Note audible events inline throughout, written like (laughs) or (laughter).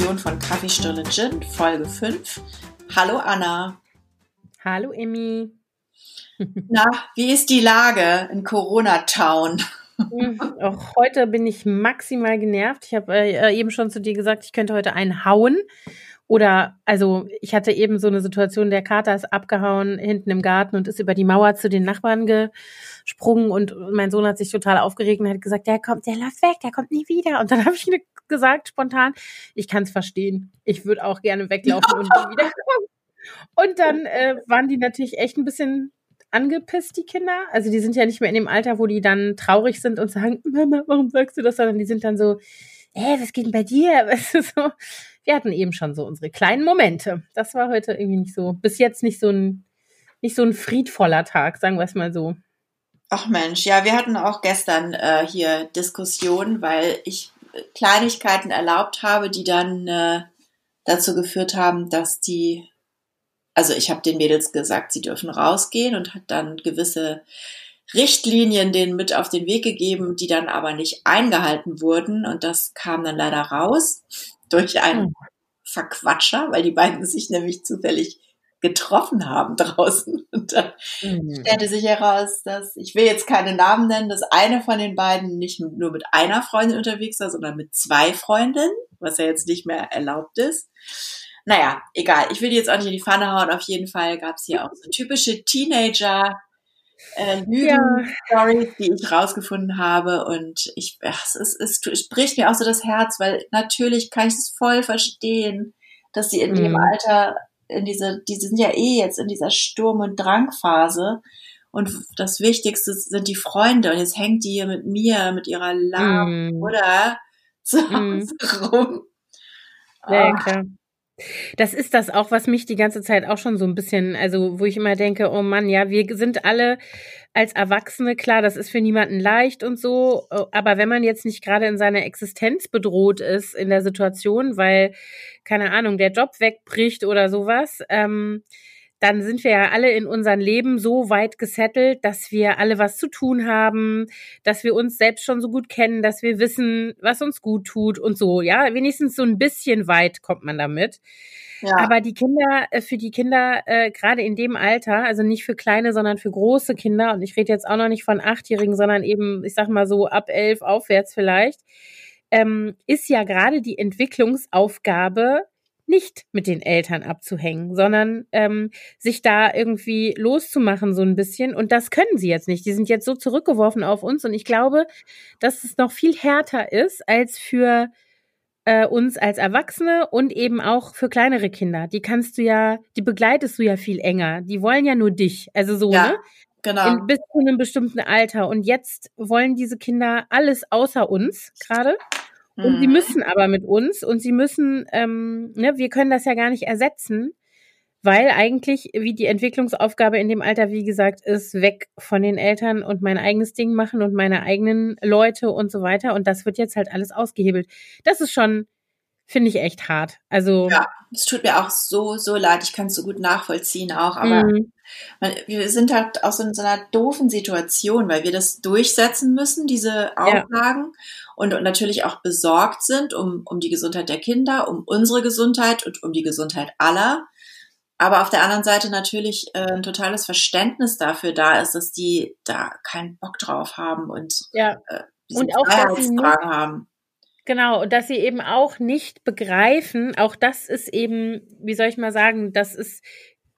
Spezial-Corona-Edition von Kaffeestunde Gin, Folge 5. Hallo Anna. Hallo Emmy. (laughs) Na, wie ist die Lage in Corona-Town? Hm, auch heute bin ich maximal genervt. Ich habe äh, eben schon zu dir gesagt, ich könnte heute einen hauen. Oder, also, ich hatte eben so eine Situation, der Kater ist abgehauen hinten im Garten und ist über die Mauer zu den Nachbarn gesprungen und mein Sohn hat sich total aufgeregt und hat gesagt, der kommt, der läuft weg, der kommt nie wieder. Und dann (laughs) habe ich gesagt, spontan, ich kann es verstehen. Ich würde auch gerne weglaufen und nie wiederkommen. Und dann äh, waren die natürlich echt ein bisschen angepisst, die Kinder. Also die sind ja nicht mehr in dem Alter, wo die dann traurig sind und sagen, Mama, warum sagst du das? Sondern die sind dann so, ey, was geht denn bei dir? (laughs) Weißt du, so. Wir hatten eben schon so unsere kleinen Momente. Das war heute irgendwie nicht so, bis jetzt nicht so ein, nicht so ein friedvoller Tag, sagen wir es mal so. Ach Mensch, ja, wir hatten auch gestern äh, hier Diskussionen, weil ich Kleinigkeiten erlaubt habe, die dann äh, dazu geführt haben, dass die also ich habe den Mädels gesagt, sie dürfen rausgehen und hat dann gewisse Richtlinien denen mit auf den Weg gegeben, die dann aber nicht eingehalten wurden. Und das kam dann leider raus (laughs) durch einen hm. Verquatscher, weil die beiden sich nämlich zufällig getroffen haben (laughs) draußen. Und dann mhm. stellte sich heraus, dass, ich will jetzt keine Namen nennen, dass eine von den beiden nicht nur mit einer Freundin unterwegs war, sondern mit zwei Freundinnen, was ja jetzt nicht mehr erlaubt ist. Naja, egal. Ich will die jetzt auch nicht in die Pfanne hauen. Auf jeden Fall gab es hier auch so typische Teenager äh, Lügen-Stories, ja. die ich rausgefunden habe. Und ich, ach, es, es, es spricht mir auch so das Herz, weil natürlich kann ich es voll verstehen, dass sie in mhm. dem Alter, in diese, die sind ja eh jetzt in dieser Sturm- und Drangphase. Und das Wichtigste sind die Freunde. Und jetzt hängt die hier mit mir, mit ihrer lahmen mm. oder zu Hause mm. rum. Ja, ja, klar. Das ist das auch, was mich die ganze Zeit auch schon so ein bisschen, also wo ich immer denke, oh Mann, ja, wir sind alle als Erwachsene, klar, das ist für niemanden leicht und so, aber wenn man jetzt nicht gerade in seiner Existenz bedroht ist in der Situation, weil, keine Ahnung, der Job wegbricht oder sowas, ähm, dann sind wir ja alle in unserem Leben so weit gesettelt, dass wir alle was zu tun haben, dass wir uns selbst schon so gut kennen, dass wir wissen, was uns gut tut und so. Ja, wenigstens so ein bisschen weit kommt man damit. Ja. Aber die Kinder, äh, für die Kinder, äh, gerade in dem Alter, also nicht für kleine, sondern für große Kinder, und ich rede jetzt auch noch nicht von Achtjährigen, sondern eben, ich sag mal so ab elf aufwärts vielleicht, ähm, ist ja gerade die Entwicklungsaufgabe, nicht mit den Eltern abzuhängen, sondern ähm, sich da irgendwie loszumachen so ein bisschen. Und das können sie jetzt nicht. Die sind jetzt so zurückgeworfen auf uns. Und ich glaube, dass es noch viel härter ist als für äh, uns als Erwachsene und eben auch für kleinere Kinder. Die kannst du ja, die begleitest du ja viel enger. Die wollen ja nur dich. Also so, ja. ne? Genau. In, bis zu einem bestimmten Alter. Und jetzt wollen diese Kinder alles außer uns gerade. Und sie mhm. müssen aber mit uns und sie müssen, ähm, ne, wir können das ja gar nicht ersetzen, weil eigentlich, wie die Entwicklungsaufgabe in dem Alter, wie gesagt, ist, weg von den Eltern und mein eigenes Ding machen und meine eigenen Leute und so weiter. Und das wird jetzt halt alles ausgehebelt. Das ist schon, finde ich echt hart. Also. Ja, es tut mir auch so, so leid. Ich kann es so gut nachvollziehen auch, aber mhm. man, wir sind halt auch so in so einer doofen Situation, weil wir das durchsetzen müssen, diese Auflagen. Ja und, und natürlich auch besorgt sind um, um die Gesundheit der Kinder, um unsere Gesundheit und um die Gesundheit aller. Aber auf der anderen Seite natürlich äh, ein totales Verständnis dafür da ist, dass die da keinen Bock drauf haben und, ja. äh, und auch Freiheitsdrang haben. Genau, und dass sie eben auch nicht begreifen, auch das ist eben, wie soll ich mal sagen, das ist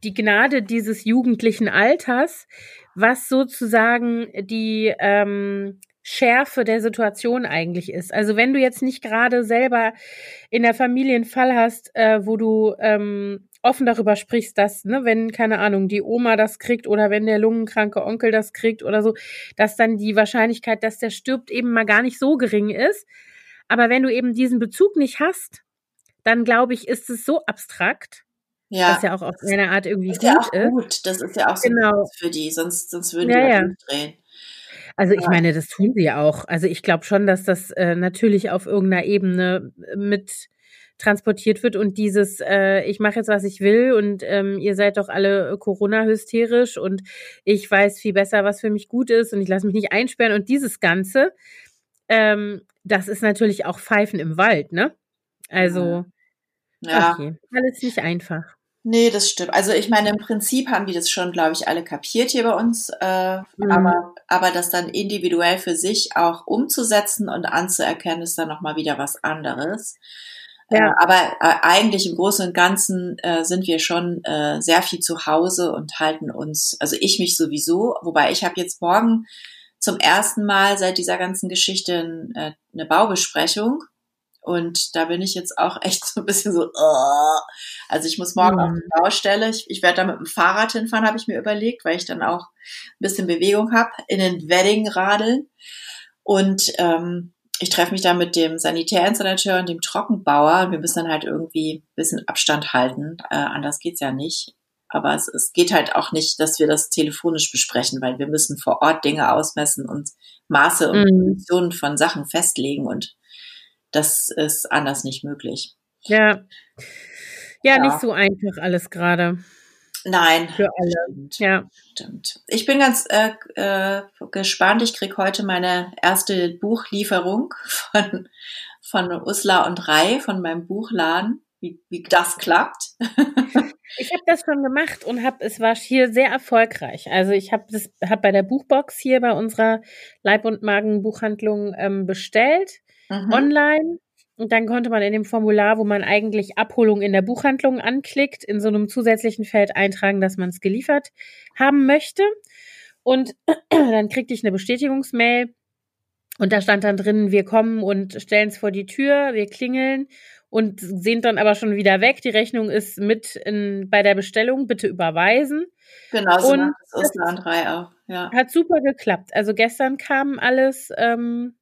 die Gnade dieses jugendlichen Alters, was sozusagen die ähm, Schärfe der Situation eigentlich ist. Also wenn du jetzt nicht gerade selber in der Familie einen Fall hast, äh, wo du ähm, offen darüber sprichst, dass, ne, wenn, keine Ahnung, die Oma das kriegt oder wenn der lungenkranke Onkel das kriegt oder so, dass dann die Wahrscheinlichkeit, dass der stirbt, eben mal gar nicht so gering ist. Aber wenn du eben diesen Bezug nicht hast, dann glaube ich, ist es so abstrakt, ja. was ja auch auf eine Art irgendwie ist gut ja auch ist. gut. Das ist ja auch so genau. für die, sonst, sonst würden die ja, ja. drehen. Also ich meine, das tun sie ja auch. Also ich glaube schon, dass das äh, natürlich auf irgendeiner Ebene äh, mit transportiert wird und dieses, äh, ich mache jetzt, was ich will und ähm, ihr seid doch alle Corona-hysterisch und ich weiß viel besser, was für mich gut ist und ich lasse mich nicht einsperren und dieses Ganze, ähm, das ist natürlich auch Pfeifen im Wald, ne? Also, ja. okay, alles nicht einfach. Nee, das stimmt. Also ich meine, im Prinzip haben die das schon, glaube ich, alle kapiert hier bei uns. Äh, mhm. aber, aber das dann individuell für sich auch umzusetzen und anzuerkennen, ist dann nochmal wieder was anderes. Äh, ja. Äh, aber äh, eigentlich im Großen und Ganzen äh, sind wir schon äh, sehr viel zu Hause und halten uns, also ich mich sowieso, wobei ich habe jetzt morgen zum ersten Mal seit dieser ganzen Geschichte äh, eine Baubesprechung und da bin ich jetzt auch (laughs) echt so ein bisschen so, uh. also ich muss morgen mhm. auf die Baustelle. Ich, ich werde da mit dem Fahrrad hinfahren, habe ich mir überlegt, weil ich dann auch ein bisschen Bewegung habe, in den Wedding radeln. Und ähm, ich treffe mich da mit dem Sanitärinstallateur und dem Trockenbauer. Und wir müssen dann halt irgendwie ein bisschen Abstand halten. Äh, anders geht's ja nicht. Aber es, es geht halt auch nicht, dass wir das telefonisch besprechen, weil wir müssen vor Ort Dinge ausmessen und Maße und mhm. Positionen von Sachen festlegen. Und das ist anders nicht möglich. Ja. Ja, ja. nicht so einfach alles gerade. Nein. Für alle. Stimmt. Ja. Stimmt. Ich bin ganz äh, äh, gespannt. Ich krieg heute meine erste Buchlieferung (laughs) von, von Usla und Rai, von meinem Buchladen. Wie, wie das klappt. (laughs) ich habe das schon gemacht und habe es war hier sehr erfolgreich. Also ich habe das hab bei der Buchbox hier bei unserer Leib- und Magen-Buchhandlung ähm, bestellt mhm. online. Und dann konnte man in dem Formular, wo man eigentlich Abholung in der Buchhandlung anklickt, in so einem zusätzlichen Feld eintragen, dass man es geliefert haben möchte. Und (clears throat) dann kriegte ich eine Bestätigungsmail. Und da stand dann drin, wir kommen und stellen es vor die Tür, wir klingeln und sind dann aber schon wieder weg. Die Rechnung ist mit in, bei der Bestellung, bitte überweisen. Genau, so und das Ausland auch. Ja. Hat super geklappt. Also gestern kam alles ähm,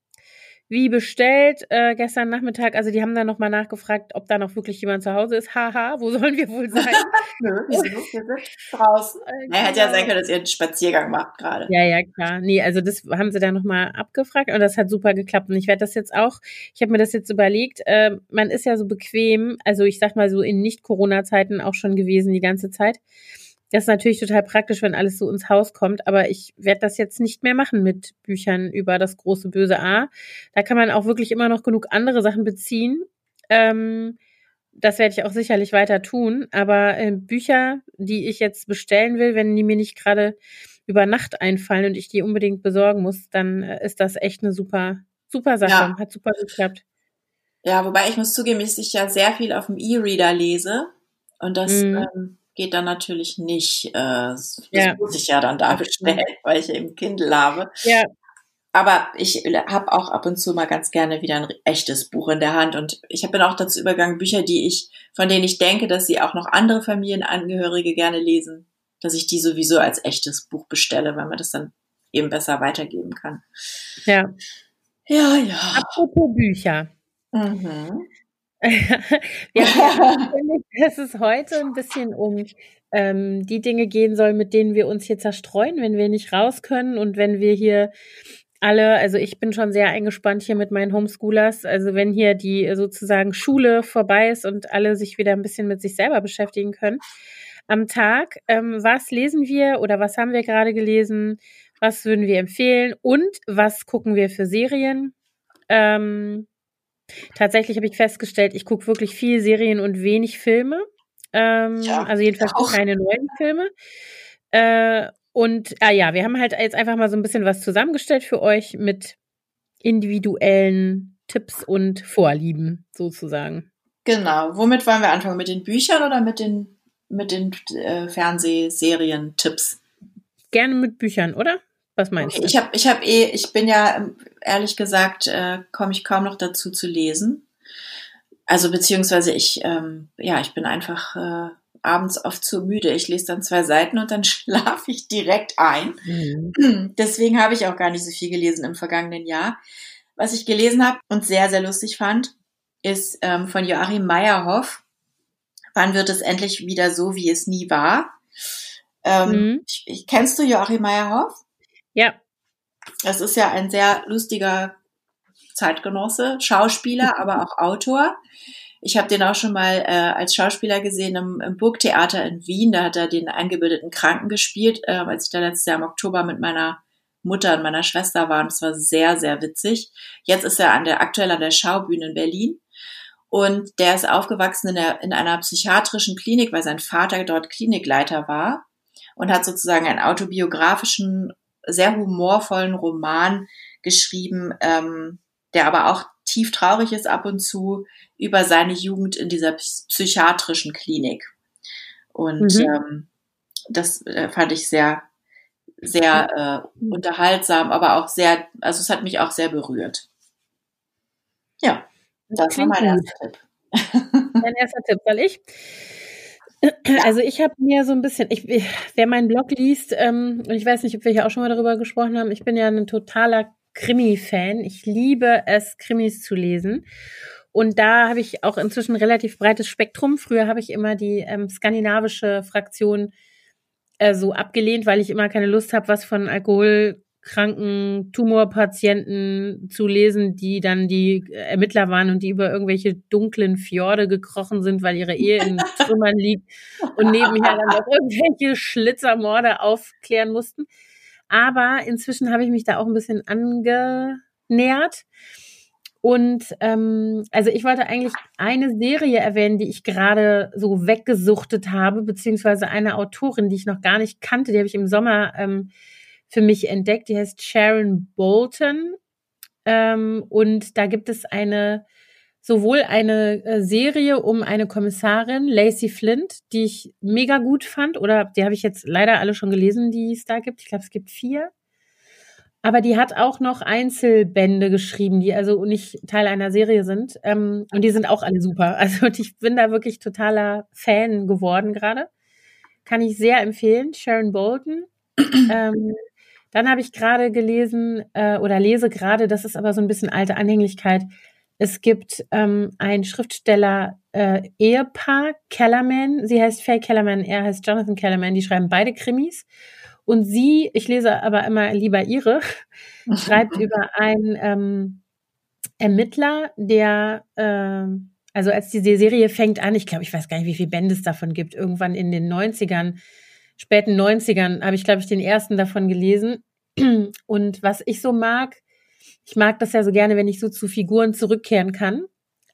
wie bestellt äh, gestern Nachmittag. Also die haben dann nochmal nachgefragt, ob da noch wirklich jemand zu Hause ist. Haha, wo sollen wir wohl sein? (laughs) Nö, wir sind draußen. (laughs) Äh, er hätte ja genau. sein können, dass ihr einen Spaziergang macht gerade. Ja, ja, klar. Nee, also das haben sie dann nochmal abgefragt und das hat super geklappt. Und ich werde das jetzt auch, ich habe mir das jetzt überlegt, äh, man ist ja so bequem, also ich sag mal so in Nicht-Corona-Zeiten auch schon gewesen die ganze Zeit. Das ist natürlich total praktisch, wenn alles so ins Haus kommt, aber ich werde das jetzt nicht mehr machen mit Büchern über das große böse A. Da kann man auch wirklich immer noch genug andere Sachen beziehen. Ähm, das werde ich auch sicherlich weiter tun, aber äh, Bücher, die ich jetzt bestellen will, wenn die mir nicht gerade über Nacht einfallen und ich die unbedingt besorgen muss, dann äh, ist das echt eine super, super Sache. Ja. Hat super geklappt. Ja, wobei ich muss zugeben, dass ich ja sehr viel auf dem E-Reader lese und das mhm. ähm, geht dann natürlich nicht. Äh, das ja. muss ich ja dann da bestellen, weil ich eben Kindle habe. Ja. Aber ich habe auch ab und zu mal ganz gerne wieder ein echtes Buch in der Hand. Und ich bin auch dazu übergegangen, Bücher, die ich, von denen ich denke, dass sie auch noch andere Familienangehörige gerne lesen, dass ich die sowieso als echtes Buch bestelle, weil man das dann eben besser weitergeben kann. Ja. Ja, ja. Apropos Bücher. Mhm. (laughs) ja, dass es heute ein bisschen um ähm, die Dinge gehen soll, mit denen wir uns hier zerstreuen, wenn wir nicht raus können und wenn wir hier alle, also ich bin schon sehr eingespannt hier mit meinen Homeschoolers, also wenn hier die sozusagen Schule vorbei ist und alle sich wieder ein bisschen mit sich selber beschäftigen können. Am Tag, ähm, was lesen wir oder was haben wir gerade gelesen, was würden wir empfehlen? Und was gucken wir für Serien? Ähm, Tatsächlich habe ich festgestellt, ich gucke wirklich viel Serien und wenig Filme. Ähm, ja, also jedenfalls auch. keine neuen Filme. Äh, und ah ja, wir haben halt jetzt einfach mal so ein bisschen was zusammengestellt für euch mit individuellen Tipps und Vorlieben sozusagen. Genau. Womit wollen wir anfangen? Mit den Büchern oder mit den, mit den äh, Fernsehserien-Tipps? Gerne mit Büchern, oder? Was meinst du? Ich habe ich hab eh, ich bin ja ehrlich gesagt, äh, komme ich kaum noch dazu zu lesen. Also beziehungsweise ich, ähm, ja, ich bin einfach äh, abends oft zu müde. Ich lese dann zwei Seiten und dann (laughs) schlafe ich direkt ein. Mhm. (clears throat) Deswegen habe ich auch gar nicht so viel gelesen im vergangenen Jahr. Was ich gelesen habe und sehr, sehr lustig fand, ist ähm, von Joachim Meyerhoff. Wann wird es endlich wieder so, wie es nie war? Ähm, mhm. ich, kennst du Joachim Meyerhoff? Ja. Das ist ja ein sehr lustiger Zeitgenosse, Schauspieler, (laughs) aber auch Autor. Ich habe den auch schon mal äh, als Schauspieler gesehen im, im, Burgtheater in Wien. Da hat er den eingebildeten Kranken gespielt, äh, als ich da letztes Jahr im Oktober mit meiner Mutter und meiner Schwester war und es war sehr, sehr witzig. Jetzt ist er an der, aktuell an der Schaubühne in Berlin. Und der ist aufgewachsen in, der, in einer psychiatrischen Klinik, weil sein Vater dort Klinikleiter war und hat sozusagen einen autobiografischen, sehr humorvollen Roman geschrieben, ähm, der aber auch tief traurig ist ab und zu über seine Jugend in dieser psychiatrischen Klinik. Und mhm. ähm, das äh, fand ich sehr, sehr äh, unterhaltsam, aber auch sehr, also es hat mich auch sehr berührt. Ja, das Klingt war mein erster Tipp. Mein erster Tipp, soll ich? Also ich habe mir so ein bisschen, ich, wer meinen Blog liest, ähm, und ich weiß nicht, ob wir hier auch schon mal darüber gesprochen haben, ich bin ja ein totaler Krimi-Fan. Ich liebe es, Krimis zu lesen. Und da habe ich auch inzwischen relativ breites Spektrum. Früher habe ich immer die ähm, skandinavische Fraktion äh, so abgelehnt, weil ich immer keine Lust habe, was von alkoholkranken Tumorpatienten zu lesen, die dann die Ermittler waren und die über irgendwelche dunklen Fjorde gekrochen sind, weil ihre Ehe in (laughs) Trümmern liegt und nebenher dann noch irgendwelche Schlitzermorde aufklären mussten. Aber inzwischen habe ich mich da auch ein bisschen angenähert. Und ähm, also ich wollte eigentlich eine Serie erwähnen, die ich gerade so weggesuchtet habe, beziehungsweise eine Autorin, die ich noch gar nicht kannte, die habe ich im Sommer ähm, für mich entdeckt. Die heißt Sharon Bolton. Ähm, und da gibt es eine sowohl eine äh, Serie um eine Kommissarin, Lacey Flint, die ich mega gut fand, oder die habe ich jetzt leider alle schon gelesen, die es da gibt. Ich glaube, es gibt vier. Aber die hat auch noch Einzelbände geschrieben, die also nicht Teil einer Serie sind. Ähm, und die sind auch alle super. (laughs) Also ich bin da wirklich totaler Fan geworden gerade. Kann ich sehr empfehlen. Sharon Bolton. ähm, dann habe ich gerade gelesen äh, oder lese gerade, das ist aber so ein bisschen alte Anhänglichkeit, es gibt ähm, ein Schriftsteller äh, Ehepaar, Kellerman. Sie heißt Faye Kellerman, er heißt Jonathan Kellerman. Die schreiben beide Krimis. Und sie, ich lese aber immer lieber ihre, (laughs) schreibt über einen ähm, Ermittler, der, äh, also als diese Serie fängt an, ich glaube, ich weiß gar nicht, wie viele Bände es davon gibt, irgendwann in den 90ern, späten 90ern habe ich, glaube ich, den ersten davon gelesen. (clears throat) Und was ich so mag, ich mag das ja so gerne, wenn ich so zu Figuren zurückkehren kann.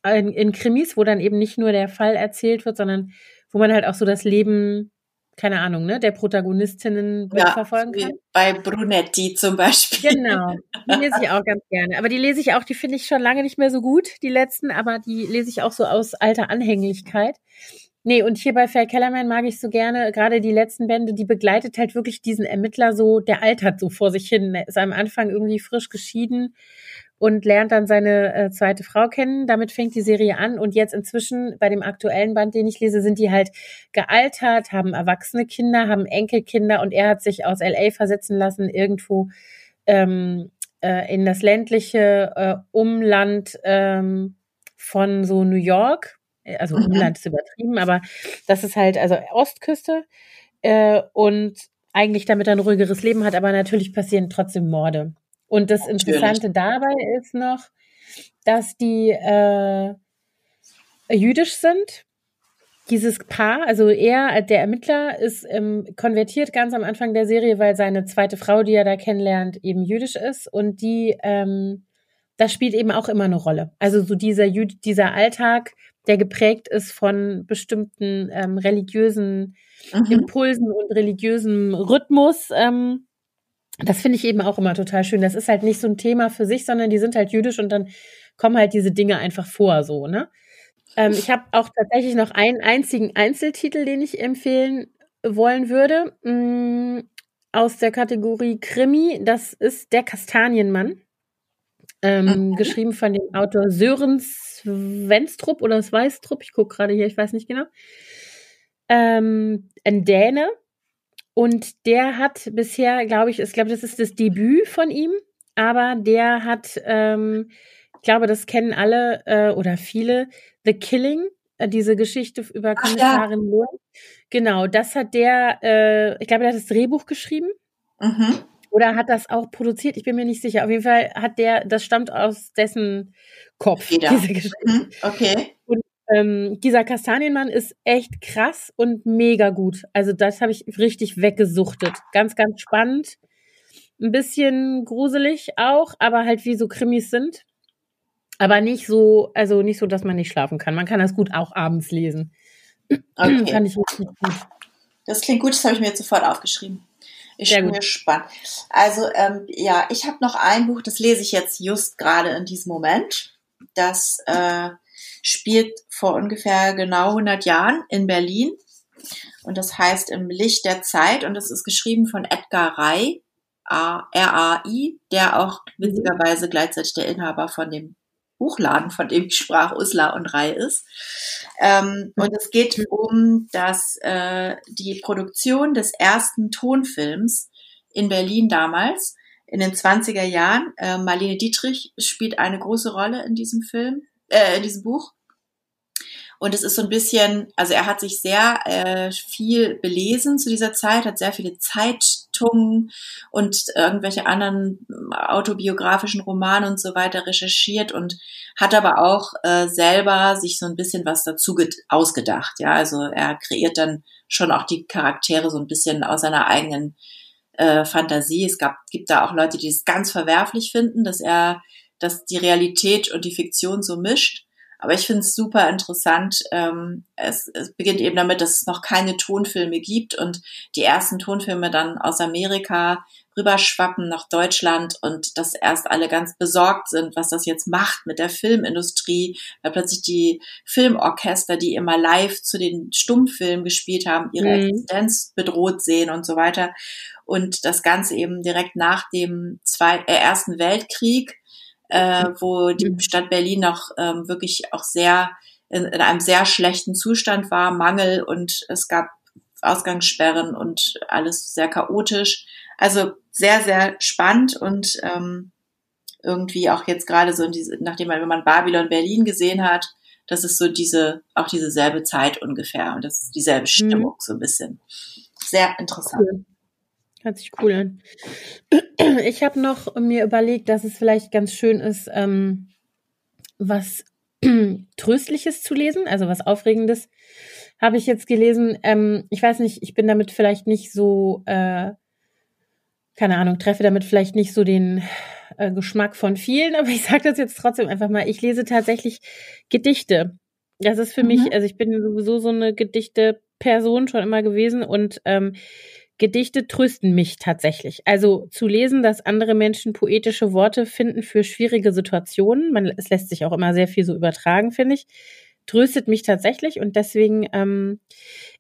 In, in Krimis, wo dann eben nicht nur der Fall erzählt wird, sondern wo man halt auch so das Leben keine Ahnung, ne, der Protagonistinnen ja, verfolgen kann. Bei Brunetti zum Beispiel. Genau, die (laughs) lese ich auch ganz gerne. Aber die lese ich auch, die finde ich schon lange nicht mehr so gut, die letzten, aber die lese ich auch so aus alter Anhänglichkeit. Nee, und hier bei Fair Kellerman mag ich so gerne, gerade die letzten Bände, die begleitet halt wirklich diesen Ermittler so, der altert so vor sich hin. Er ist am Anfang irgendwie frisch geschieden und lernt dann seine äh, zweite Frau kennen. Damit fängt die Serie an und jetzt inzwischen bei dem aktuellen Band, den ich lese, sind die halt gealtert, haben erwachsene Kinder, haben Enkelkinder und er hat sich aus LA versetzen lassen irgendwo ähm, äh, in das ländliche äh, Umland ähm, von so New York also mhm. Umland ist übertrieben, aber das ist halt, also Ostküste äh, und eigentlich damit ein ruhigeres Leben hat, aber natürlich passieren trotzdem Morde. Und das Interessante dabei ist noch, dass die äh, jüdisch sind. Dieses Paar, also er, der Ermittler, ist ähm, konvertiert ganz am Anfang der Serie, weil seine zweite Frau, die er da kennenlernt, eben jüdisch ist. Und die, ähm, das spielt eben auch immer eine Rolle. Also so dieser, Jüd dieser Alltag, der geprägt ist von bestimmten ähm, religiösen mhm. Impulsen und religiösem Rhythmus. Ähm, das finde ich eben auch immer total schön. Das ist halt nicht so ein Thema für sich, sondern die sind halt jüdisch und dann kommen halt diese Dinge einfach vor, so, ne? Ähm, ich habe auch tatsächlich noch einen einzigen Einzeltitel, den ich empfehlen wollen würde, mh, mm, aus der Kategorie Krimi. Das ist Der Kastanienmann. Ähm, mhm. Geschrieben von dem Autor Sören Svenstrup oder Sveistrup, ich gucke gerade hier, ich weiß nicht genau. Ähm, ein Däne. Und der hat bisher, glaube ich, ich glaube, das ist das Debüt von ihm, aber der hat, ähm, ich glaube, das kennen alle äh, oder viele, The Killing, äh, diese Geschichte über Kommissarin ja. Moore. Genau, das hat der, äh, ich glaube, der hat das Drehbuch geschrieben. Mhm. Oder hat das auch produziert? Ich bin mir nicht sicher. Auf jeden Fall hat der, das stammt aus dessen Kopf, Jeder. diese Geschichte. Mhm, okay. Und ähm, dieser Kastanienmann ist echt krass und mega gut. Also das habe ich richtig weggesuchtet. Ganz, ganz spannend. Ein bisschen gruselig auch, aber halt wie so Krimis sind. Aber nicht so, also nicht so, dass man nicht schlafen kann. Man kann das gut auch abends lesen. (clears throat) Okay. Fand ich richtig gut. Das klingt gut, das habe ich mir jetzt sofort aufgeschrieben. Ich bin gespannt. Also ähm, ja, ich habe noch ein Buch, das lese ich jetzt just gerade in diesem Moment. Das äh, spielt vor ungefähr genau 100 Jahren in Berlin. Und das heißt Im Licht der Zeit. Und das ist geschrieben von Edgar Ray, R-A-I, der auch witzigerweise gleichzeitig der Inhaber von dem Buchladen, von dem ich sprach, Usla und Rai ist. Ähm, und es geht um das, äh, die Produktion des ersten Tonfilms in Berlin damals, in den 20er Jahren. Äh, Marlene Dietrich spielt eine große Rolle in diesem Film, äh, in diesem Buch. Und es ist so ein bisschen, also er hat sich sehr äh, viel belesen zu dieser Zeit, hat sehr viele Zeitungen und irgendwelche anderen autobiografischen Romane und so weiter recherchiert und hat aber auch äh, selber sich so ein bisschen was dazu ausgedacht. Ja, also er kreiert dann schon auch die Charaktere so ein bisschen aus seiner eigenen äh, Fantasie. Es gab, gibt da auch Leute, die es ganz verwerflich finden, dass er, dass die Realität und die Fiktion so mischt. Aber ich finde es super interessant. Ähm, es, es beginnt eben damit, dass es noch keine Tonfilme gibt und die ersten Tonfilme dann aus Amerika rüberschwappen nach Deutschland und dass erst alle ganz besorgt sind, was das jetzt macht mit der Filmindustrie, weil plötzlich die Filmorchester, die immer live zu den Stummfilmen gespielt haben, ihre mhm. Existenz bedroht sehen und so weiter. Und das Ganze eben direkt nach dem Zwei äh, Ersten Weltkrieg äh, wo die mhm. Stadt Berlin noch ähm, wirklich auch sehr in, in einem sehr schlechten Zustand war, Mangel und es gab Ausgangssperren und alles sehr chaotisch. Also sehr, sehr spannend und ähm, irgendwie auch jetzt gerade so in diese, nachdem man, wenn man Babylon Berlin gesehen hat, das ist so diese, auch diese selbe Zeit ungefähr und das ist dieselbe mhm. Stimmung mhm. so ein bisschen. Sehr interessant. Cool. Hört sich cool an. (clears throat) Ich habe noch mir überlegt, dass es vielleicht ganz schön ist, ähm, was (clears throat) Tröstliches zu lesen, also was Aufregendes. Habe ich jetzt gelesen. Ähm, ich weiß nicht, ich bin damit vielleicht nicht so, äh, keine Ahnung, treffe damit vielleicht nicht so den äh, Geschmack von vielen, (laughs) aber ich sage das jetzt trotzdem einfach mal. Ich lese tatsächlich Gedichte. Das ist für mhm. mich, also ich bin sowieso so eine Gedichte-Person schon immer gewesen und ähm, Gedichte trösten mich tatsächlich. Also zu lesen, dass andere Menschen poetische Worte finden für schwierige Situationen, man, es lässt sich auch immer sehr viel so übertragen, finde ich, tröstet mich tatsächlich und deswegen ähm,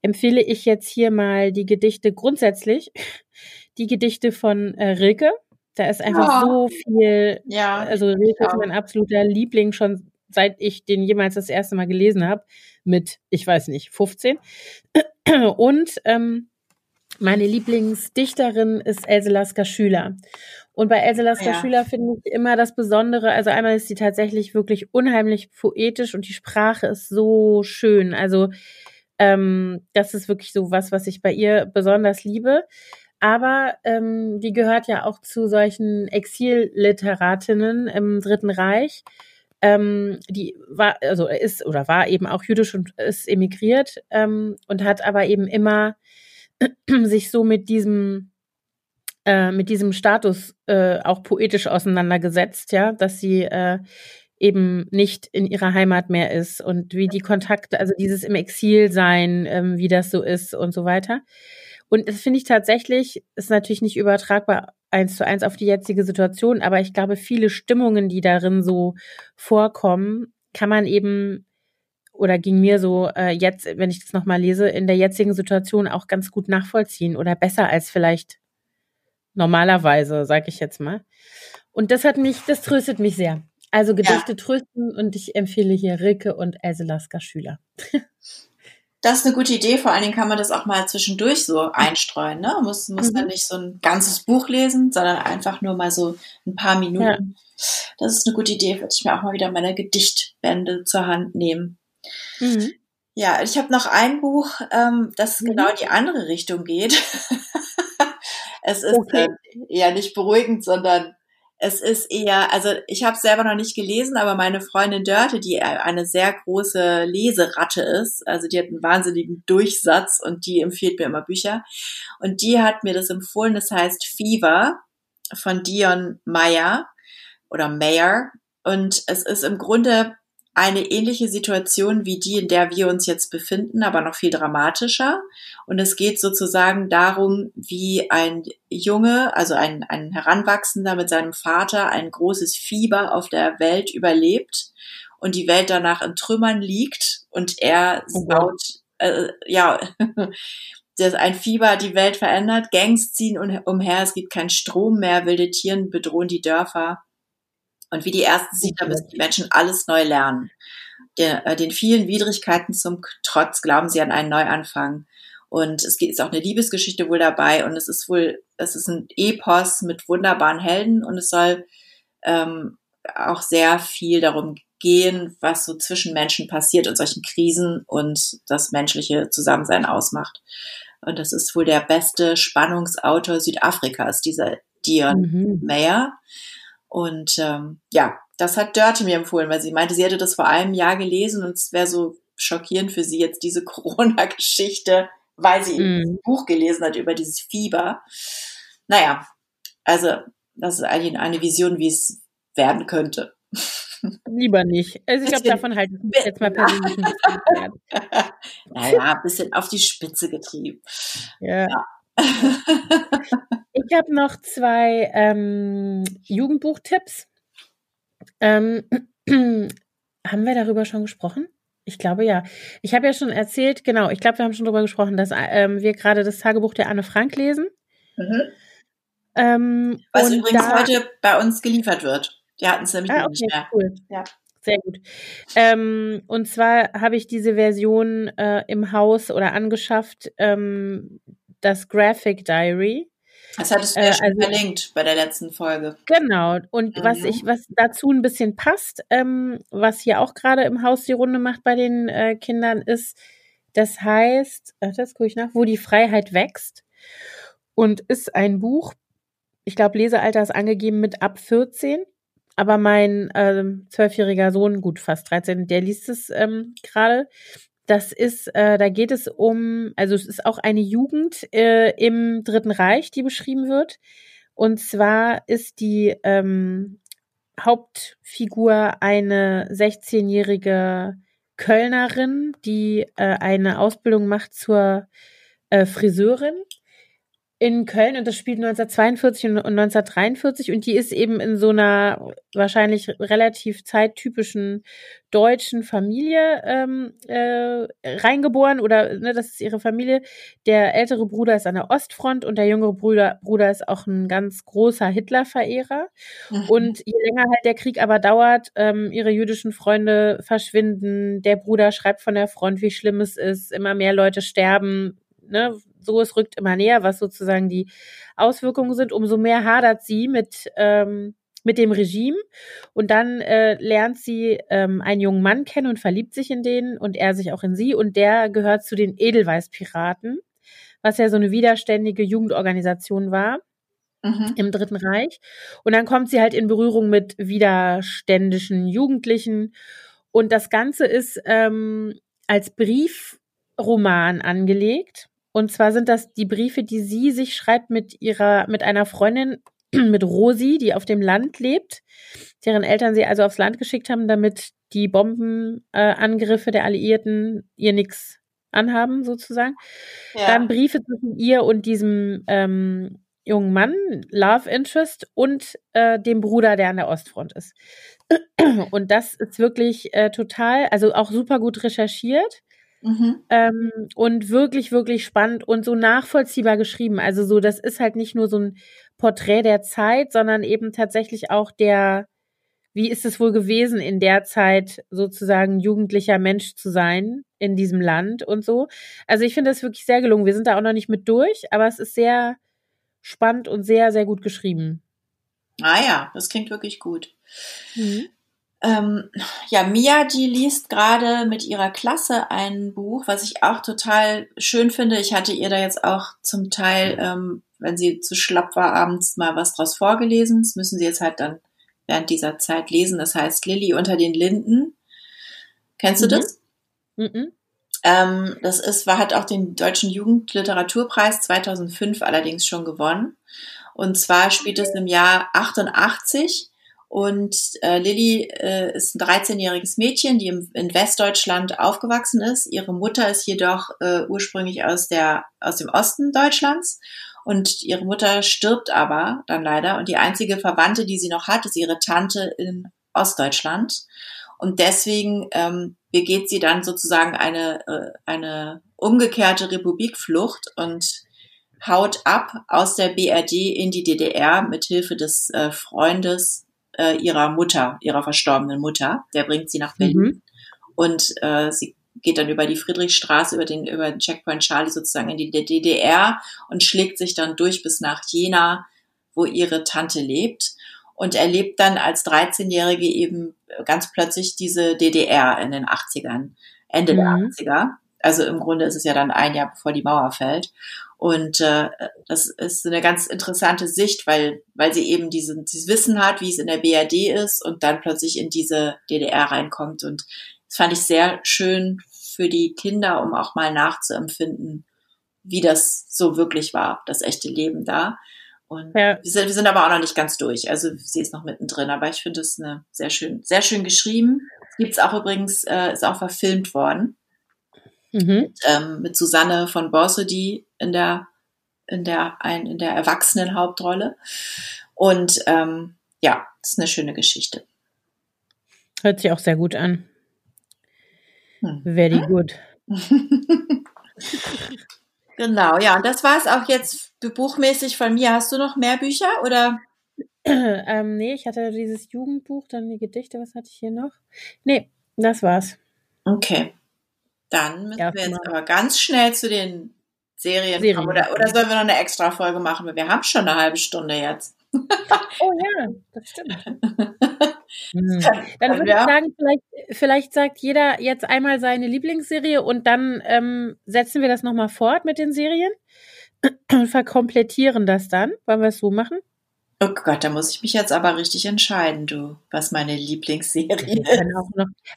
empfehle ich jetzt hier mal die Gedichte grundsätzlich, (laughs) die Gedichte von äh, Rilke. Da ist einfach oh. so viel, ja, also Rilke ist mein absoluter Liebling schon seit ich den jemals das erste Mal gelesen habe, mit, ich weiß nicht, 15. (clears throat) Und ähm, meine Lieblingsdichterin ist Else Lasker Schüler. Und bei Else Lasker ja. Schüler finde ich immer das Besondere, also einmal ist sie tatsächlich wirklich unheimlich poetisch und die Sprache ist so schön. Also ähm, das ist wirklich so was, was ich bei ihr besonders liebe. Aber ähm, die gehört ja auch zu solchen Exilliteratinnen im Dritten Reich. Ähm, die war, also ist oder war eben auch jüdisch und ist emigriert ähm, und hat aber eben immer (clears throat) sich so mit diesem äh, mit diesem Status äh, auch poetisch auseinandergesetzt, ja, dass sie äh, eben nicht in ihrer Heimat mehr ist und wie die Kontakte, also dieses im Exil sein, ähm, wie das so ist und so weiter. Und das finde ich tatsächlich, ist natürlich nicht übertragbar eins zu eins auf die jetzige Situation, aber ich glaube, viele Stimmungen, die darin so vorkommen, kann man eben oder ging mir so äh, jetzt, wenn ich das nochmal lese, in der jetzigen Situation auch ganz gut nachvollziehen oder besser als vielleicht normalerweise, sage ich jetzt mal. Und das hat mich, das tröstet mich sehr. Also Gedichte ja. trösten und ich empfehle hier Rilke und Else Lasker Schüler. Das ist eine gute Idee. Vor allen Dingen kann man das auch mal zwischendurch so einstreuen. Ne? Muss, muss mhm. dann nicht so ein ganzes Buch lesen, sondern einfach nur mal so ein paar Minuten. Ja. Das ist eine gute Idee. Würde ich mir auch mal wieder meine Gedichtbände zur Hand nehmen. Mhm. Ja, ich habe noch ein Buch, ähm, das mhm. genau in die andere Richtung geht. (laughs) es ist okay. äh, eher nicht beruhigend, sondern es ist eher, also ich habe es selber noch nicht gelesen, aber meine Freundin Dörte, die eine sehr große Leseratte ist, also die hat einen wahnsinnigen Durchsatz und die empfiehlt mir immer Bücher. Und die hat mir das empfohlen, das heißt Fever von Dion Meyer oder Mayer. Und es ist im Grunde eine ähnliche Situation wie die, in der wir uns jetzt befinden, aber noch viel dramatischer. Und es geht sozusagen darum, wie ein Junge, also ein, ein Heranwachsender mit seinem Vater ein großes Fieber auf der Welt überlebt und die Welt danach in Trümmern liegt und er oh saut, äh, ja, (laughs) dass ein Fieber die Welt verändert, Gangs ziehen umher, es gibt keinen Strom mehr, wilde Tieren bedrohen die Dörfer und wie die ersten Siedler bis die Menschen alles neu lernen. Den, äh, den vielen Widrigkeiten zum Trotz glauben sie an einen Neuanfang. Und es ist auch eine Liebesgeschichte wohl dabei und es ist wohl, es ist ein Epos mit wunderbaren Helden und es soll ähm, auch sehr viel darum gehen, was so zwischen Menschen passiert in solchen Krisen und das menschliche Zusammensein ausmacht. Und das ist wohl der beste Spannungsautor Südafrikas, dieser Dion mhm. Mayer. Und ähm, ja, das hat Dörte mir empfohlen, weil sie meinte, sie hätte das vor einem Jahr gelesen und es wäre so schockierend für sie jetzt diese (laughs) Corona-Geschichte, weil sie mm. ein Buch gelesen hat über dieses Fieber. Naja, also das ist eigentlich eine Vision, wie es werden könnte. (laughs) Lieber nicht. Also ich glaube, davon halte ich mich jetzt mal persönlich bisschen (laughs) Naja, ein bisschen auf die Spitze getrieben. Ja. ja. Ich habe noch zwei ähm, Jugendbuchtipps. Ähm, (clears throat) haben wir darüber schon gesprochen? Ich glaube ja. Ich habe ja schon erzählt, genau, ich glaube, wir haben schon darüber gesprochen, dass ähm, wir gerade das Tagebuch der Anne Frank lesen. Mhm. Ähm, Was übrigens da, heute bei uns geliefert wird. Die hatten es nämlich ah, okay, nicht mehr. Cool. Ja. Sehr gut. Ähm, und zwar habe ich diese Version äh, im Haus oder angeschafft, ähm, das Graphic Diary. Das hattest du ja äh, schon also, verlinkt bei der letzten Folge. Genau. Und mhm. was ich, was dazu ein bisschen passt, ähm, was hier auch gerade im Haus die Runde macht bei den äh, Kindern, ist, das heißt, ach, das gucke ich nach, wo die Freiheit wächst. Und ist ein Buch, ich glaube, Lesealter ist angegeben mit ab 14. Aber mein ähm, zwölfjähriger Sohn, gut, fast 13, der liest es ähm, gerade. Das ist, äh, da geht es um, also es ist auch eine Jugend äh, im Dritten Reich, die beschrieben wird. Und zwar ist die ähm, Hauptfigur eine 16-jährige Kölnerin, die äh, eine Ausbildung macht zur äh, Friseurin in Köln und das spielt 1942 und 1943 und die ist eben in so einer wahrscheinlich relativ zeittypischen deutschen Familie ähm, äh, reingeboren oder ne, das ist ihre Familie. Der ältere Bruder ist an der Ostfront und der jüngere Bruder, Bruder ist auch ein ganz großer Hitler-Verehrer. Mhm. Und je länger halt der Krieg aber dauert, ähm, ihre jüdischen Freunde verschwinden, der Bruder schreibt von der Front, wie schlimm es ist, immer mehr Leute sterben, ne, so, es rückt immer näher, was sozusagen die Auswirkungen sind, umso mehr hadert sie mit, ähm, mit dem Regime. Und dann äh, lernt sie ähm, einen jungen Mann kennen und verliebt sich in den und er sich auch in sie. Und der gehört zu den Edelweißpiraten, was ja so eine widerständige Jugendorganisation war. Mhm. im Dritten Reich. Und dann kommt sie halt in Berührung mit widerständischen Jugendlichen. Und das Ganze ist ähm, als Briefroman angelegt. Und zwar sind das die Briefe, die sie sich schreibt mit ihrer, mit einer Freundin, (clears throat) mit Rosi, die auf dem Land lebt, deren Eltern sie also aufs Land geschickt haben, damit die Bombenangriffe äh, der Alliierten ihr nichts anhaben, sozusagen. Ja. Dann Briefe zwischen ihr und diesem ähm, jungen Mann, Love Interest, und äh, dem Bruder, der an der Ostfront ist. (clears throat) Und das ist wirklich äh, total, also auch super gut recherchiert. Mhm. Ähm, und wirklich, wirklich spannend und so nachvollziehbar geschrieben. Also so, das ist halt nicht nur so ein Porträt der Zeit, sondern eben tatsächlich auch der, wie ist es wohl gewesen, in der Zeit sozusagen jugendlicher Mensch zu sein in diesem Land und so. Also ich finde das wirklich sehr gelungen. Wir sind da auch noch nicht mit durch, aber es ist sehr spannend und sehr, sehr gut geschrieben. Ah ja, das klingt wirklich gut. Mhm. Ähm, ja, Mia, die liest gerade mit ihrer Klasse ein Buch, was ich auch total schön finde. Ich hatte ihr da jetzt auch zum Teil, ähm, wenn sie zu schlapp war, abends mal was draus vorgelesen. Das müssen sie jetzt halt dann während dieser Zeit lesen. Das heißt Lilly unter den Linden. Kennst du mhm. das? Mhm. Ähm, das ist, war, hat auch den Deutschen Jugendliteraturpreis 2005 allerdings schon gewonnen. Und zwar spielt es im Jahr 88 und äh, Lilly äh, ist ein 13-jähriges Mädchen, die im, in Westdeutschland aufgewachsen ist. Ihre Mutter ist jedoch äh, ursprünglich aus, der, aus dem Osten Deutschlands. Und ihre Mutter stirbt aber dann leider. Und die einzige Verwandte, die sie noch hat, ist ihre Tante in Ostdeutschland. Und deswegen ähm, begeht sie dann sozusagen eine, äh, eine umgekehrte Republikflucht und haut ab aus der BRD in die DDR mit Hilfe des äh, Freundes äh, ihrer Mutter, ihrer verstorbenen Mutter. Der bringt sie nach Berlin. Mhm. Und äh, sie geht dann über die Friedrichstraße, über den, über den Checkpoint Charlie sozusagen in die DDR und schlägt sich dann durch bis nach Jena, wo ihre Tante lebt. Und erlebt dann als 13-Jährige eben ganz plötzlich diese DDR in den 80ern, Ende mhm. der 80er. Also im Grunde ist es ja dann ein Jahr bevor die Mauer fällt. Und äh, das ist eine ganz interessante Sicht, weil, weil sie eben diesen, dieses Wissen hat, wie es in der BRD ist und dann plötzlich in diese DDR reinkommt. Und das fand ich sehr schön für die Kinder, um auch mal nachzuempfinden, wie das so wirklich war, das echte Leben da. Und ja. wir, sind, wir sind aber auch noch nicht ganz durch. Also sie ist noch mittendrin, aber ich finde es eine sehr schön, sehr schön geschrieben. Gibt's auch übrigens, äh, ist auch verfilmt worden. Mhm. Mit, ähm, mit Susanne von Borsody in der, in der, ein, in der erwachsenen Hauptrolle. Und ähm, ja, ist eine schöne Geschichte. Hört sich auch sehr gut an. Hm. Very (laughs) good. genau, ja, und das war es auch jetzt buchmäßig von mir. Hast du noch mehr Bücher oder? (clears throat) ähm, nee, ich hatte dieses Jugendbuch, dann die Gedichte, was hatte ich hier noch? Nee, das war's. Okay. Dann müssen ja, wir jetzt aber ganz schnell zu den Serien, Serien. kommen. Oder, oder sollen wir noch eine extra Folge machen? Wir haben schon eine halbe Stunde jetzt. oh ja, das stimmt. (laughs) Hm. Dann würde ich sagen, vielleicht, vielleicht sagt jeder jetzt einmal seine Lieblingsserie und dann ähm, setzen wir das nochmal fort mit den Serien und verkomplettieren das dann. Wollen wir es so machen? Oh Gott, da muss ich mich jetzt aber richtig entscheiden, du, was meine Lieblingsserie ist. Noch,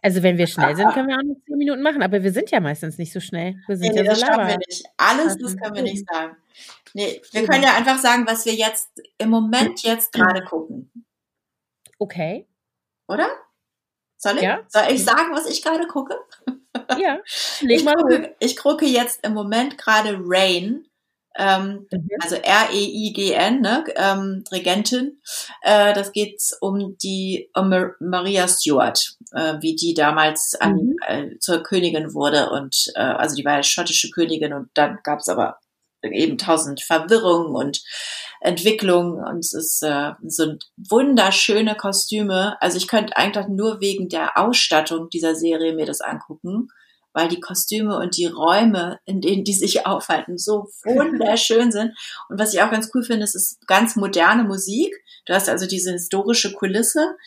also wenn wir schnell sind, (laughs) können wir auch noch zehn Minuten machen, aber wir sind ja meistens nicht so schnell. Wir sind nee, ja nee, so das schaffen wir nicht. Alles, das können wir nicht sagen. Nee, wir können ja einfach sagen, was wir jetzt im Moment jetzt gerade gucken. Okay. Oder? Soll ich, ja. soll ich sagen, was ich gerade gucke? Ja, (laughs) leg ich mal gucke, ich gucke jetzt im Moment gerade Rain ähm, mhm. also R-E-I-G-N, ne, ähm, Regentin. Äh, das geht um die um Maria Stuart, äh, wie die damals an, mhm. äh, zur Königin wurde und äh, also die war ja schottische Königin und dann gab es aber eben tausend Verwirrungen und Entwicklungen und es ist äh, so wunderschöne Kostüme. Also ich könnte eigentlich nur wegen der Ausstattung dieser Serie mir das angucken weil die Kostüme und die Räume, in denen die sich (laughs) aufhalten, so wunderschön (laughs) sind. Und was ich auch ganz cool finde, ist, ist ganz moderne Musik. Du hast also diese historische Kulisse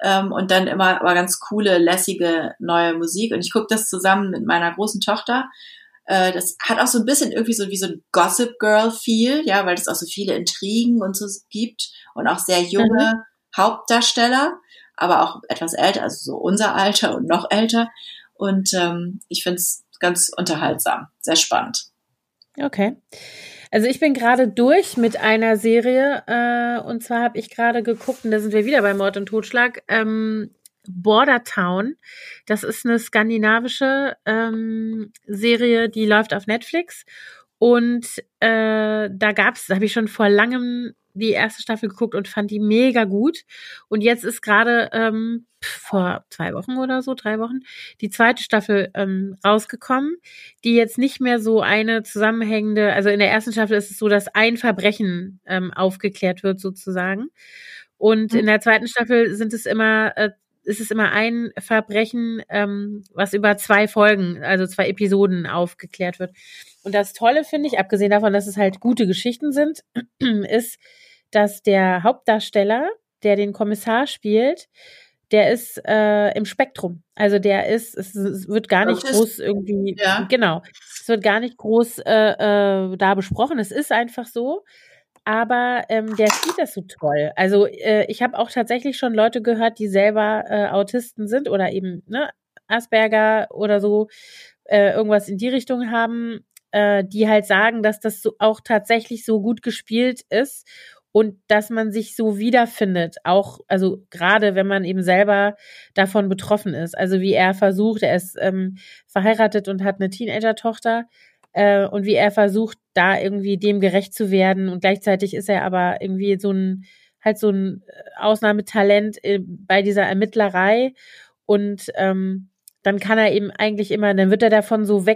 ähm, und dann immer aber ganz coole, lässige neue Musik. Und ich gucke das zusammen mit meiner großen Tochter. Äh, das hat auch so ein bisschen irgendwie so wie so ein Gossip Girl Feel, ja, weil es auch so viele Intrigen und so gibt und auch sehr junge mhm. Hauptdarsteller, aber auch etwas älter, also so unser Alter und noch älter. Und ähm, ich finde es ganz unterhaltsam, sehr spannend. Okay. Also ich bin gerade durch mit einer Serie äh, und zwar habe ich gerade geguckt, und da sind wir wieder bei Mord und Totschlag, ähm, Border Town. Das ist eine skandinavische ähm, Serie, die läuft auf Netflix. Und äh, da gab's, da habe ich schon vor langem die erste Staffel geguckt und fand die mega gut. Und jetzt ist gerade ähm, vor zwei Wochen oder so, drei Wochen, die zweite Staffel ähm, rausgekommen, die jetzt nicht mehr so eine zusammenhängende, also in der ersten Staffel ist es so, dass ein Verbrechen ähm, aufgeklärt wird sozusagen. Und mhm. in der zweiten Staffel sind es immer äh, ist es immer ein Verbrechen, ähm, was über zwei Folgen, also zwei Episoden aufgeklärt wird. Und das Tolle finde ich, abgesehen davon, dass es halt gute Geschichten sind, (clears throat) ist, dass der Hauptdarsteller, der den Kommissar spielt, der ist äh, im Spektrum. Also der ist, es, es wird gar nicht groß irgendwie, ja. genau, es wird gar nicht groß äh, äh, da besprochen. Es ist einfach so. Aber ähm, der spielt das so toll. Also äh, ich habe auch tatsächlich schon Leute gehört, die selber äh, Autisten sind oder eben ne, Asperger oder so äh, irgendwas in die Richtung haben, äh, die halt sagen, dass das so auch tatsächlich so gut gespielt ist und dass man sich so wiederfindet, auch, also gerade wenn man eben selber davon betroffen ist. Also wie er versucht, er ist ähm, verheiratet und hat eine Teenager-Tochter äh, und wie er versucht, da irgendwie dem gerecht zu werden und gleichzeitig ist er aber irgendwie so ein, halt so ein Ausnahmetalent äh, bei dieser Ermittlerei und ähm, dann kann er eben eigentlich immer, dann wird er davon so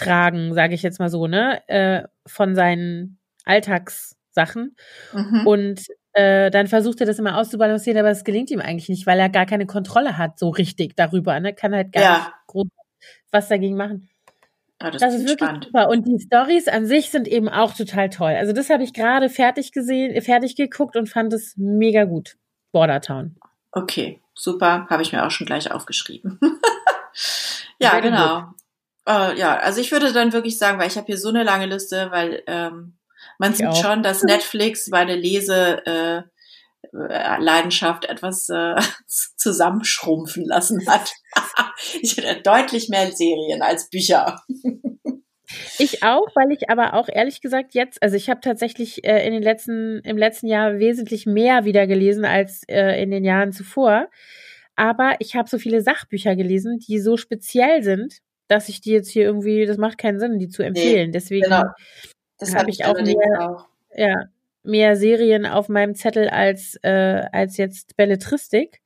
weggetragen, sage ich jetzt mal so, ne, äh, von seinen Alltags Sachen. Mhm. Und äh, dann versucht er das immer auszubalancieren, aber es gelingt ihm eigentlich nicht, weil er gar keine Kontrolle hat, so richtig darüber. Ne? Kann halt gar ja. nicht groß was dagegen machen. Ah, das, das ist wirklich spannend. super. Und die Stories an sich sind eben auch total toll. Also das habe ich gerade fertig gesehen, fertig geguckt und fand es mega gut. Bordertown. Okay, super. Habe ich mir auch schon gleich aufgeschrieben. (laughs) ja, Sehr genau. Uh, ja, also ich würde dann wirklich sagen, weil ich habe hier so eine lange Liste, weil ähm, man sieht auch. schon, dass (laughs) Netflix meine Lese äh, Leidenschaft etwas äh, (laughs) zusammenschrumpfen lassen hat. (laughs) ich hätte deutlich mehr Serien als Bücher. Ich auch, weil ich aber auch ehrlich gesagt jetzt, also ich habe tatsächlich äh, in den letzten, im letzten Jahr wesentlich mehr wieder gelesen als äh, in den Jahren zuvor. Aber ich habe so viele Sachbücher gelesen, die so speziell sind, dass ich die jetzt hier irgendwie, das macht keinen Sinn, die zu empfehlen. Nee, Deswegen genau. Das habe ich auch mehr, auch. Ja, mehr Serien auf meinem Zettel als, äh, als jetzt Belletristik.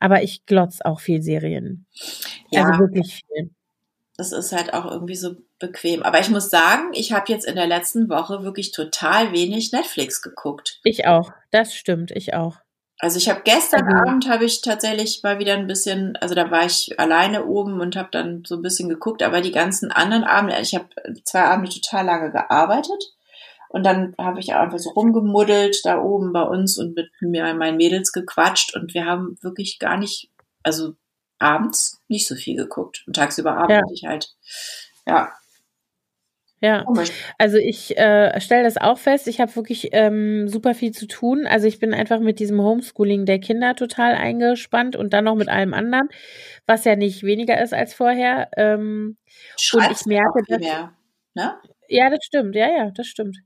Aber ich glotz auch viel Serien. Ja. Also wirklich viel. Das ist halt auch irgendwie so bequem. Aber ich muss sagen, ich habe jetzt in der letzten Woche wirklich total wenig Netflix geguckt. Ich auch. Das stimmt. Ich auch. Also ich habe gestern mhm. Abend habe ich tatsächlich mal wieder ein bisschen, also da war ich alleine oben und habe dann so ein bisschen geguckt, aber die ganzen anderen Abende, ich habe zwei Abende total lange gearbeitet und dann habe ich einfach so rumgemuddelt da oben bei uns und mit mir meinen Mädels gequatscht und wir haben wirklich gar nicht, also abends nicht so viel geguckt und tagsüber arbeite ja. ich halt, ja, ja, also ich äh, stelle das auch fest. Ich habe wirklich ähm, super viel zu tun. Also ich bin einfach mit diesem Homeschooling der Kinder total eingespannt und dann noch mit allem anderen, was ja nicht weniger ist als vorher. Ähm, und ich merke, dass, mehr, ne? ja, das stimmt. Ja, ja, das stimmt.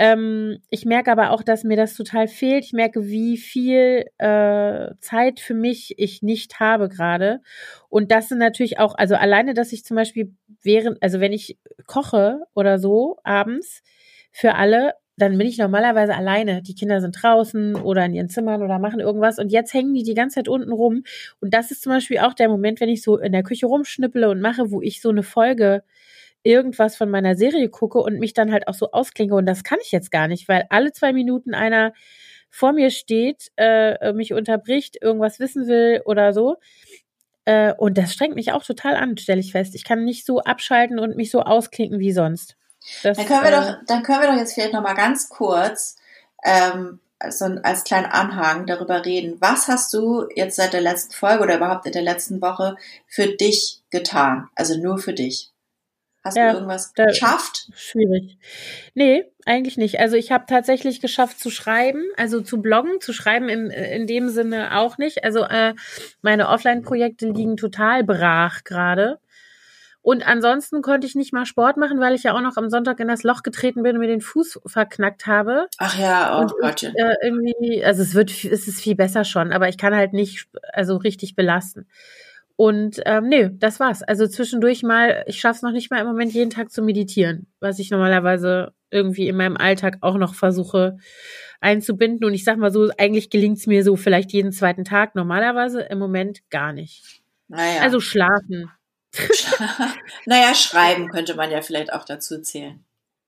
Ähm, ich merke aber auch, dass mir das total fehlt. Ich merke, wie viel äh, Zeit für mich ich nicht habe gerade. Und das sind natürlich auch, also alleine, dass ich zum Beispiel während, also wenn ich koche oder so abends für alle, dann bin ich normalerweise alleine. Die Kinder sind draußen oder in ihren Zimmern oder machen irgendwas. Und jetzt hängen die die ganze Zeit unten rum. Und das ist zum Beispiel auch der Moment, wenn ich so in der Küche rumschnippele und mache, wo ich so eine Folge irgendwas von meiner Serie gucke und mich dann halt auch so ausklinge. Und das kann ich jetzt gar nicht, weil alle zwei Minuten einer vor mir steht, äh, mich unterbricht, irgendwas wissen will oder so. Äh, und das strengt mich auch total an, stelle ich fest. Ich kann nicht so abschalten und mich so ausklinken wie sonst. Das, dann, können wir äh, doch, dann können wir doch jetzt vielleicht nochmal ganz kurz ähm, so als kleinen Anhang darüber reden. Was hast du jetzt seit der letzten Folge oder überhaupt in der letzten Woche für dich getan? Also nur für dich. Hast ja, du irgendwas geschafft? Schwierig. Nee, eigentlich nicht. Also ich habe tatsächlich geschafft zu schreiben, also zu bloggen, zu schreiben im, in dem Sinne auch nicht. Also äh, meine Offline-Projekte liegen total brach gerade. Und ansonsten konnte ich nicht mal Sport machen, weil ich ja auch noch am Sonntag in das Loch getreten bin und mir den Fuß verknackt habe. Ach ja, oh Gott. Äh, irgendwie, also es wird, es ist viel besser schon, aber ich kann halt nicht, also richtig belasten. Und ähm, nee, das war's. Also zwischendurch mal, ich schaffe es noch nicht mal im Moment jeden Tag zu meditieren, was ich normalerweise irgendwie in meinem Alltag auch noch versuche einzubinden. Und ich sag mal so, eigentlich gelingt es mir so vielleicht jeden zweiten Tag, normalerweise im Moment gar nicht. Naja. Also schlafen. (laughs) naja, schreiben könnte man ja vielleicht auch dazu zählen.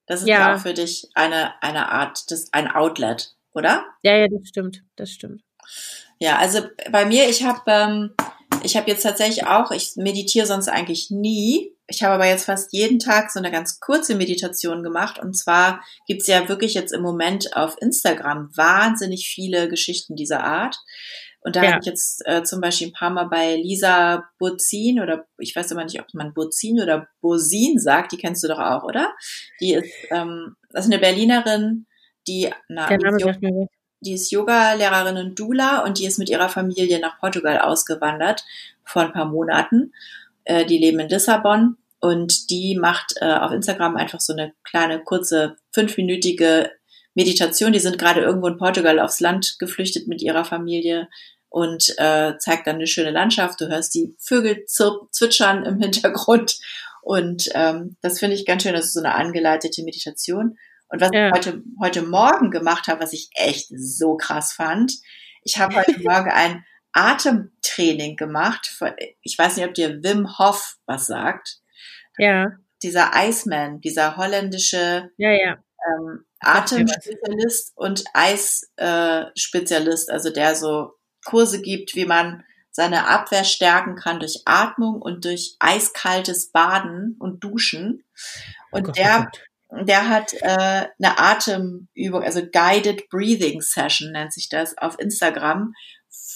Das ist ja, auch für dich eine, eine Art, das, ein Outlet, oder? Ja, ja, das stimmt, das stimmt. Ja, also bei mir, ich habe ähm, ich habe jetzt tatsächlich auch, ich meditiere sonst eigentlich nie. Ich habe aber jetzt fast jeden Tag so eine ganz kurze Meditation gemacht. Und zwar gibt's ja wirklich jetzt im Moment auf Instagram wahnsinnig viele Geschichten dieser Art. Und da ja. habe ich jetzt äh, zum Beispiel ein paar Mal bei Lisa Bozin oder ich weiß immer nicht, ob man Bozin oder Bosin sagt, die kennst du doch auch, oder? Die ist, ähm, das ist eine Berlinerin, die na, Der Name mir die ist Yoga-Lehrerin und Dula und die ist mit ihrer Familie nach Portugal ausgewandert vor ein paar Monaten. Äh, die leben in Lissabon und die macht äh, auf Instagram einfach so eine kleine, kurze, fünfminütige Meditation. Die sind gerade irgendwo in Portugal aufs Land geflüchtet mit ihrer Familie und äh, zeigt dann eine schöne Landschaft. Du hörst die Vögel zwitschern im Hintergrund und ähm, das finde ich ganz schön. Das ist so eine angeleitete Meditation. Und was ja. ich heute, heute Morgen gemacht habe, was ich echt so krass fand, ich habe heute (laughs) Morgen ein Atemtraining gemacht. Ich weiß nicht, ob dir Wim Hof was sagt. Ja. Dieser Iceman, dieser holländische ja, ja. Ähm, Atemspezialist und Eisspezialist, äh, also der so Kurse gibt, wie man seine Abwehr stärken kann durch Atmung und durch eiskaltes Baden und Duschen. Und oh der, der hat äh, eine Atemübung, also Guided Breathing Session nennt sich das auf Instagram,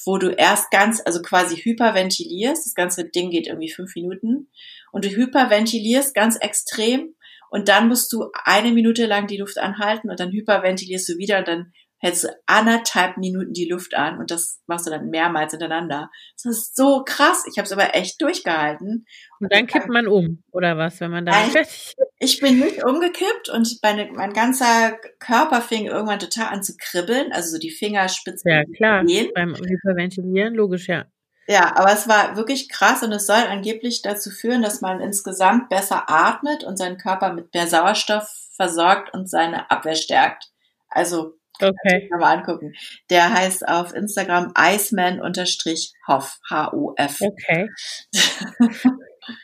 wo du erst ganz, also quasi hyperventilierst. Das ganze Ding geht irgendwie fünf Minuten. Und du hyperventilierst ganz extrem. Und dann musst du eine Minute lang die Luft anhalten und dann hyperventilierst du wieder und dann hältst du anderthalb Minuten die Luft an und das machst du dann mehrmals hintereinander. Das ist so krass. Ich habe es aber echt durchgehalten. Und dann kippt man um, oder was, wenn man da fertig Ich bin nicht umgekippt und meine, mein ganzer Körper fing irgendwann total an zu kribbeln, also so die Fingerspitzen. Ja, klar, gehen. beim Hyperventilieren, logisch, ja. Ja, aber es war wirklich krass und es soll angeblich dazu führen, dass man insgesamt besser atmet und seinen Körper mit mehr Sauerstoff versorgt und seine Abwehr stärkt. Also Okay. Mal angucken. Der heißt auf Instagram Iceman-Hoff. H-O-F. Okay. (laughs)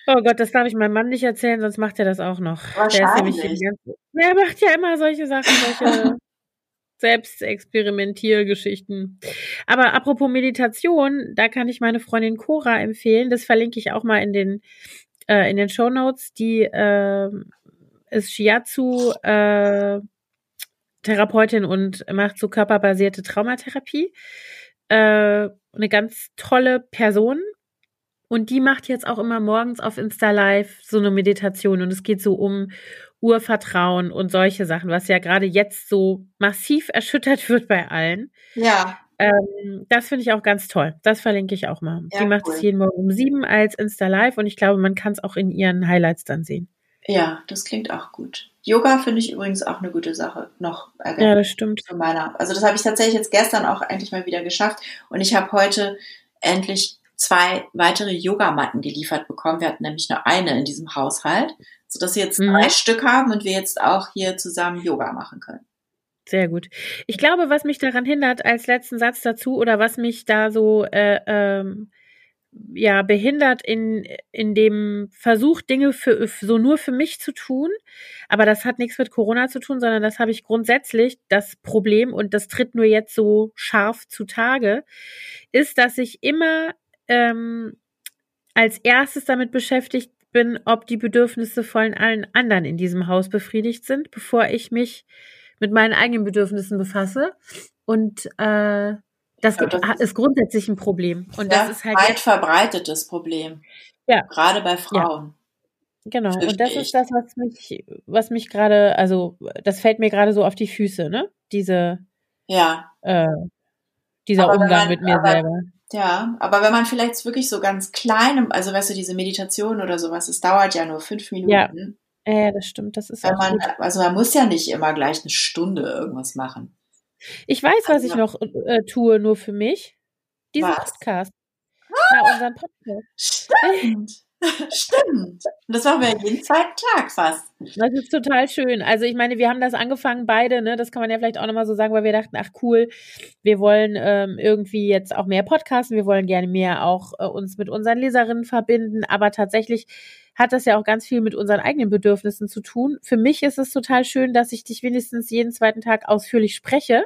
oh Gott, das darf ich meinem Mann nicht erzählen, sonst macht er das auch noch. Der ist nämlich die ganze, Er macht ja immer solche Sachen, solche (laughs) Selbstexperimentiergeschichten. Aber apropos Meditation, da kann ich meine Freundin Cora empfehlen. Das verlinke ich auch mal in den, äh, in den Show Notes. Die äh, ist Shiatsu, äh, Therapeutin und macht so körperbasierte Traumatherapie. Äh, eine ganz tolle Person. Und die macht jetzt auch immer morgens auf Insta Live so eine Meditation. Und es geht so um Urvertrauen und solche Sachen, was ja gerade jetzt so massiv erschüttert wird bei allen. Ja. Ähm, das finde ich auch ganz toll. Das verlinke ich auch mal. Ja, die macht cool. es jeden Morgen um sieben als Insta Live und ich glaube, man kann es auch in ihren Highlights dann sehen. Ja, das klingt auch gut. Yoga finde ich übrigens auch eine gute Sache. Noch ja, das stimmt. Für meiner. Also das habe ich tatsächlich jetzt gestern auch endlich mal wieder geschafft. Und ich habe heute endlich zwei weitere Yogamatten geliefert bekommen. Wir hatten nämlich nur eine in diesem Haushalt, sodass wir jetzt mhm. drei Stück haben und wir jetzt auch hier zusammen Yoga machen können. Sehr gut. Ich glaube, was mich daran hindert, als letzten Satz dazu, oder was mich da so äh, ähm, ja behindert in in dem Versuch Dinge für so nur für mich zu tun, aber das hat nichts mit Corona zu tun, sondern das habe ich grundsätzlich das Problem und das tritt nur jetzt so scharf zutage, ist, dass ich immer ähm, als erstes damit beschäftigt bin, ob die Bedürfnisse von allen anderen in diesem Haus befriedigt sind, bevor ich mich mit meinen eigenen Bedürfnissen befasse. Und äh, das, ja, das ist grundsätzlich ein Problem. Und das ist halt weit verbreitetes Problem. Ja. Gerade bei Frauen. Ja. Genau. Und das ist das, was mich, was mich gerade, also das fällt mir gerade so auf die Füße, ne? Diese, ja, äh, dieser aber Umgang man, mit mir aber, selber. Ja, aber wenn man vielleicht wirklich so ganz klein, also weißt du, diese Meditation oder sowas, es dauert ja nur fünf Minuten. Ja, ja das stimmt. Das ist wenn man, gut. Also man muss ja nicht immer gleich eine Stunde irgendwas machen. Ich weiß, was ich noch äh, tue, nur für mich. Diesen was? Podcast. Ah, Na, unseren Podcast. Stimmt. Stimmt. Das machen wir jeden zweiten Tag fast. Das ist total schön. Also ich meine, wir haben das angefangen beide, ne? Das kann man ja vielleicht auch nochmal so sagen, weil wir dachten, ach cool, wir wollen ähm, irgendwie jetzt auch mehr podcasten, wir wollen gerne mehr auch äh, uns mit unseren Leserinnen verbinden, aber tatsächlich hat das ja auch ganz viel mit unseren eigenen Bedürfnissen zu tun. Für mich ist es total schön, dass ich dich wenigstens jeden zweiten Tag ausführlich spreche,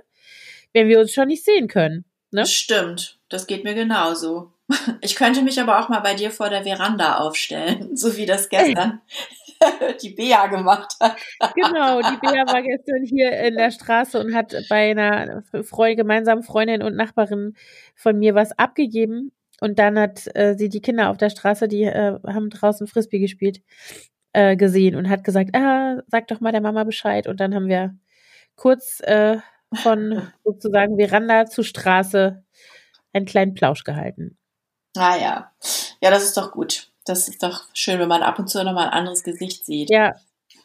wenn wir uns schon nicht sehen können. Ne? Stimmt, das geht mir genauso. (laughs) Ich könnte mich aber auch mal bei dir vor der Veranda aufstellen, (laughs) so wie das gestern (laughs) die Bea gemacht hat. Genau, die Bea war gestern hier in der Straße und hat bei einer Freund, gemeinsamen Freundin und Nachbarin von mir was abgegeben. Und dann hat äh, sie die Kinder auf der Straße, die äh, haben draußen Frisbee gespielt, äh, gesehen und hat gesagt, ah, sag doch mal der Mama Bescheid. Und dann haben wir kurz äh, von sozusagen Veranda zu Straße einen kleinen Plausch gehalten. Ah ja. Ja, das ist doch gut. Das ist doch schön, wenn man ab und zu nochmal ein anderes Gesicht sieht. Ja,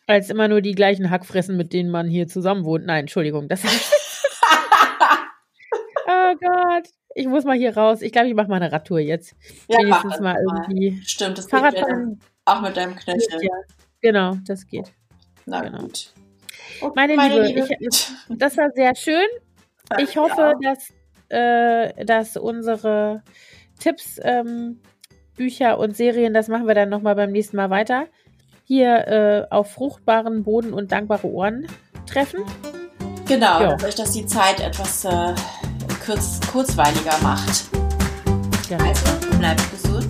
Als immer nur die gleichen Hackfressen, mit denen man hier zusammen wohnt. Nein, Entschuldigung, das ist. (laughs) oh Gott. Ich muss mal hier raus. Ich glaube, ich mache mal eine Radtour jetzt. Ja, Wenigstens mal irgendwie. Stimmt, das Fahrrad geht dann auch mit deinem Knöchel. Ja, genau, das geht. Na genau. gut. Meine, Liebe, Ich, das war sehr schön. (laughs) Ich hoffe, Ja. dass, äh, dass unsere Tipps, ähm, Bücher und Serien, das machen wir dann nochmal beim nächsten Mal weiter, hier äh, auf fruchtbaren Boden und dankbare Ohren treffen. Genau, Ja. dass euch das die Zeit etwas äh, kurz, kurzweiliger macht. Genau. Also, bleibt gesund